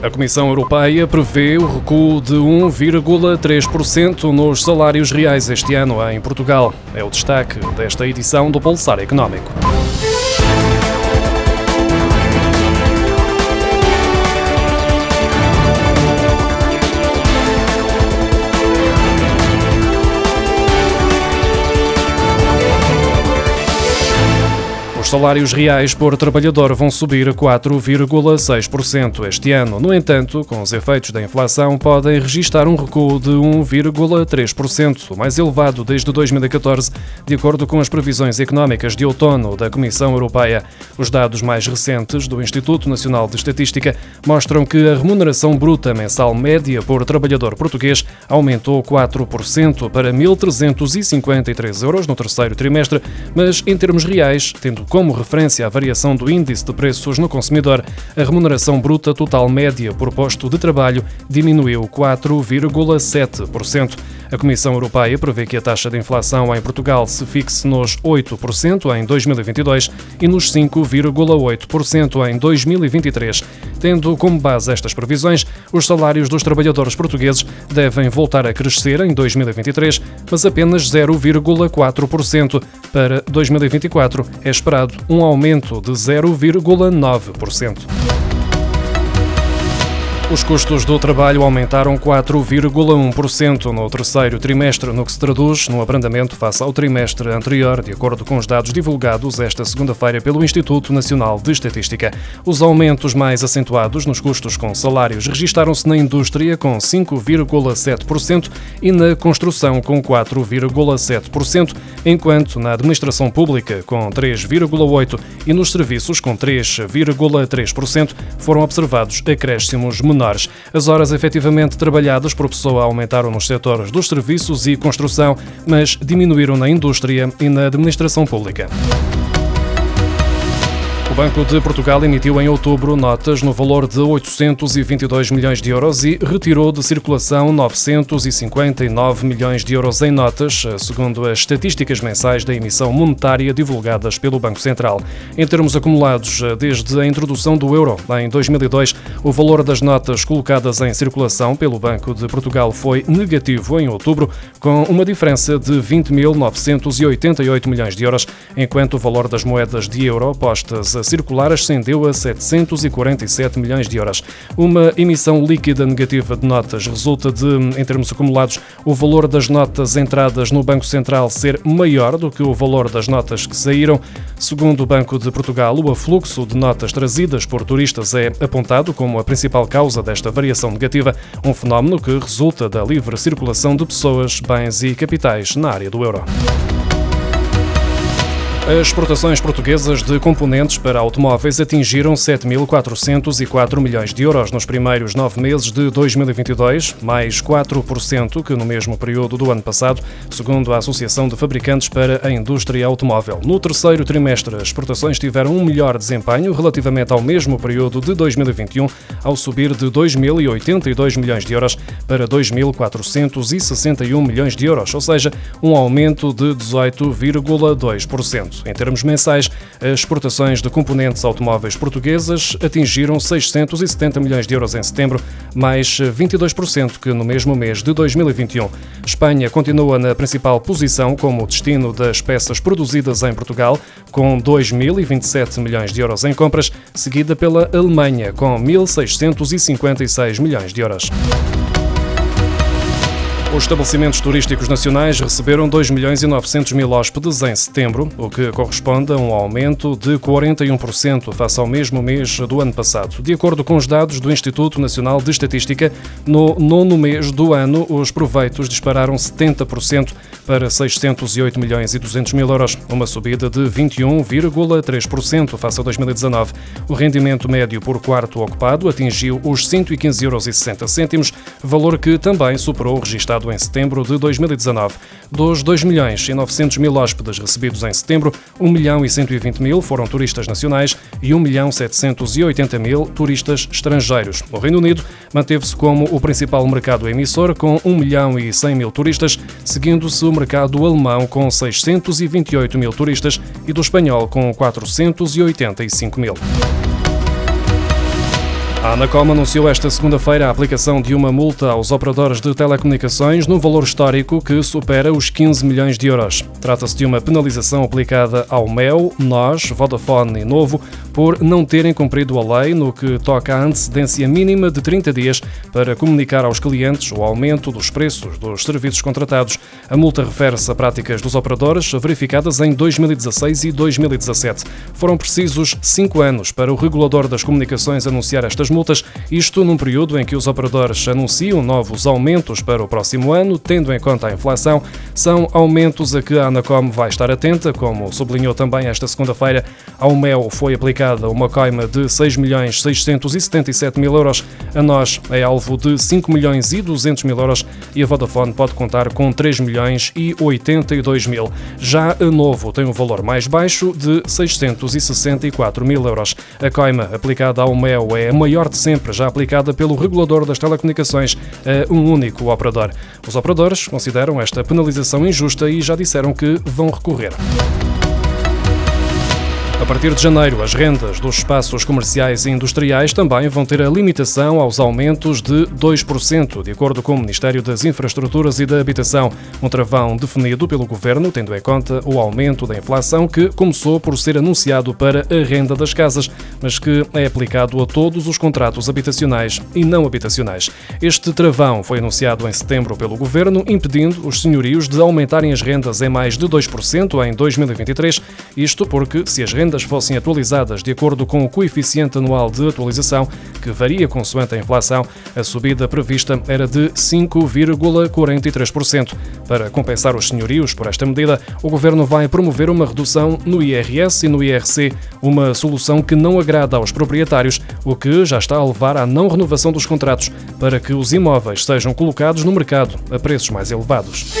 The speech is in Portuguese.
A Comissão Europeia prevê o recuo de 1,3% nos salários reais este ano em Portugal. É o destaque desta edição do Pulsar Económico. Os salários reais por trabalhador vão subir 4,6% este ano. No entanto, com os efeitos da inflação, podem registrar um recuo de 1,3%, o mais elevado desde 2014, de acordo com as previsões económicas de outono da Comissão Europeia. Os dados mais recentes do Instituto Nacional de Estatística mostram que a remuneração bruta mensal média por trabalhador português aumentou 4% para 1.353 euros no terceiro trimestre, mas em termos reais, tendo como referência a variação do índice de preços no consumidor, a remuneração bruta total média por posto de trabalho diminuiu 4,7%. A Comissão Europeia prevê que a taxa de inflação em Portugal se fixe nos 8% em 2022 e nos 5,8% em 2023. Tendo como base estas previsões, os salários dos trabalhadores portugueses devem voltar a crescer em 2023, mas apenas 0,4%. Para 2024 é esperado um aumento de 0,9%. Os custos do trabalho aumentaram 4,1% no terceiro trimestre, no que se traduz no abrandamento face ao trimestre anterior, de acordo com os dados divulgados esta segunda-feira pelo Instituto Nacional de Estatística. Os aumentos mais acentuados nos custos com salários registaram-se na indústria, com 5,7%, e na construção, com 4,7%, enquanto na administração pública, com 3,8%, e nos serviços, com 3,3%, foram observados acréscimos menores menores. As horas efetivamente trabalhadas por pessoa aumentaram nos setores dos serviços e construção, mas diminuíram na indústria e na administração pública. Banco de Portugal emitiu em outubro notas no valor de 822 milhões de euros e retirou de circulação 959 milhões de euros em notas, segundo as estatísticas mensais da emissão monetária divulgadas pelo Banco Central. Em termos acumulados, desde a introdução do euro em 2002, o valor das notas colocadas em circulação pelo Banco de Portugal foi negativo em outubro, com uma diferença de 20.988 milhões de euros, enquanto o valor das moedas de euro postas a circular ascendeu a 747 milhões de euros. Uma emissão líquida negativa de notas resulta de, em termos acumulados, o valor das notas entradas no Banco Central ser maior do que o valor das notas que saíram. Segundo o Banco de Portugal, o afluxo de notas trazidas por turistas é apontado como a principal causa desta variação negativa, um fenómeno que resulta da livre circulação de pessoas, bens e capitais na área do euro. As exportações portuguesas de componentes para automóveis atingiram 7.404 milhões de euros nos primeiros nove meses de 2022, mais 4% que no mesmo período do ano passado, segundo a Associação de Fabricantes para a Indústria Automóvel. No terceiro trimestre, as exportações tiveram um melhor desempenho relativamente ao mesmo período de 2021, ao subir de 2.082 milhões de euros para 2.461 milhões de euros, ou seja, um aumento de 18,2%. Em termos mensais, as exportações de componentes automóveis portuguesas atingiram 670 milhões de euros em setembro, mais 22% que no mesmo mês de 2021. Espanha continua na principal posição como destino das peças produzidas em Portugal, com 2.027 milhões de euros em compras, seguida pela Alemanha, com 1.656 milhões de euros. Os estabelecimentos turísticos nacionais receberam 2 milhões e 900 mil hóspedes em setembro, o que corresponde a um aumento de 41% face ao mesmo mês do ano passado. De acordo com os dados do Instituto Nacional de Estatística, no nono mês do ano, os proveitos dispararam 70% para 608 milhões e 200 mil euros, uma subida de 21,3% face a 2019. O rendimento médio por quarto ocupado atingiu os 115,60 euros, valor que também superou o registrado em setembro de 2019. Dos 2 milhões e 900 mil hóspedes recebidos em setembro, 1 milhão e 120 mil foram turistas nacionais e 1 milhão 780 mil turistas estrangeiros. O Reino Unido manteve-se como o principal mercado emissor, com 1 milhão e 100 mil turistas, seguindo-se o mercado alemão com 628 mil turistas e do espanhol com 485 mil. A Anacom anunciou esta segunda-feira a aplicação de uma multa aos operadores de telecomunicações num valor histórico que supera os 15 milhões de euros. Trata-se de uma penalização aplicada ao MEL, NOS, Vodafone e Novo por não terem cumprido a lei no que toca à antecedência mínima de 30 dias para comunicar aos clientes o aumento dos preços dos serviços contratados. A multa refere-se a práticas dos operadores verificadas em 2016 e 2017. Foram precisos cinco anos para o regulador das comunicações anunciar estas das multas, isto num período em que os operadores anunciam novos aumentos para o próximo ano, tendo em conta a inflação. São aumentos a que a Anacom vai estar atenta, como sublinhou também esta segunda-feira. Ao MEL foi aplicada uma coima de 6 milhões 677 mil euros, a nós é alvo de 5 milhões e 200 mil euros e a Vodafone pode contar com 3 milhões e 82 mil. Já a Novo tem um valor mais baixo de 664 mil euros. A coima aplicada ao MEL é a maior maior de sempre, já aplicada pelo regulador das telecomunicações a um único operador. Os operadores consideram esta penalização injusta e já disseram que vão recorrer. A partir de janeiro, as rendas dos espaços comerciais e industriais também vão ter a limitação aos aumentos de 2%, de acordo com o Ministério das Infraestruturas e da Habitação. Um travão definido pelo Governo, tendo em conta o aumento da inflação que começou por ser anunciado para a renda das casas, mas que é aplicado a todos os contratos habitacionais e não habitacionais. Este travão foi anunciado em setembro pelo Governo, impedindo os senhorios de aumentarem as rendas em mais de 2% em 2023, isto porque, se as rendas rendas fossem atualizadas de acordo com o coeficiente anual de atualização, que varia consoante a inflação, a subida prevista era de 5,43%. Para compensar os senhorios por esta medida, o governo vai promover uma redução no IRS e no IRC, uma solução que não agrada aos proprietários, o que já está a levar à não renovação dos contratos para que os imóveis sejam colocados no mercado a preços mais elevados.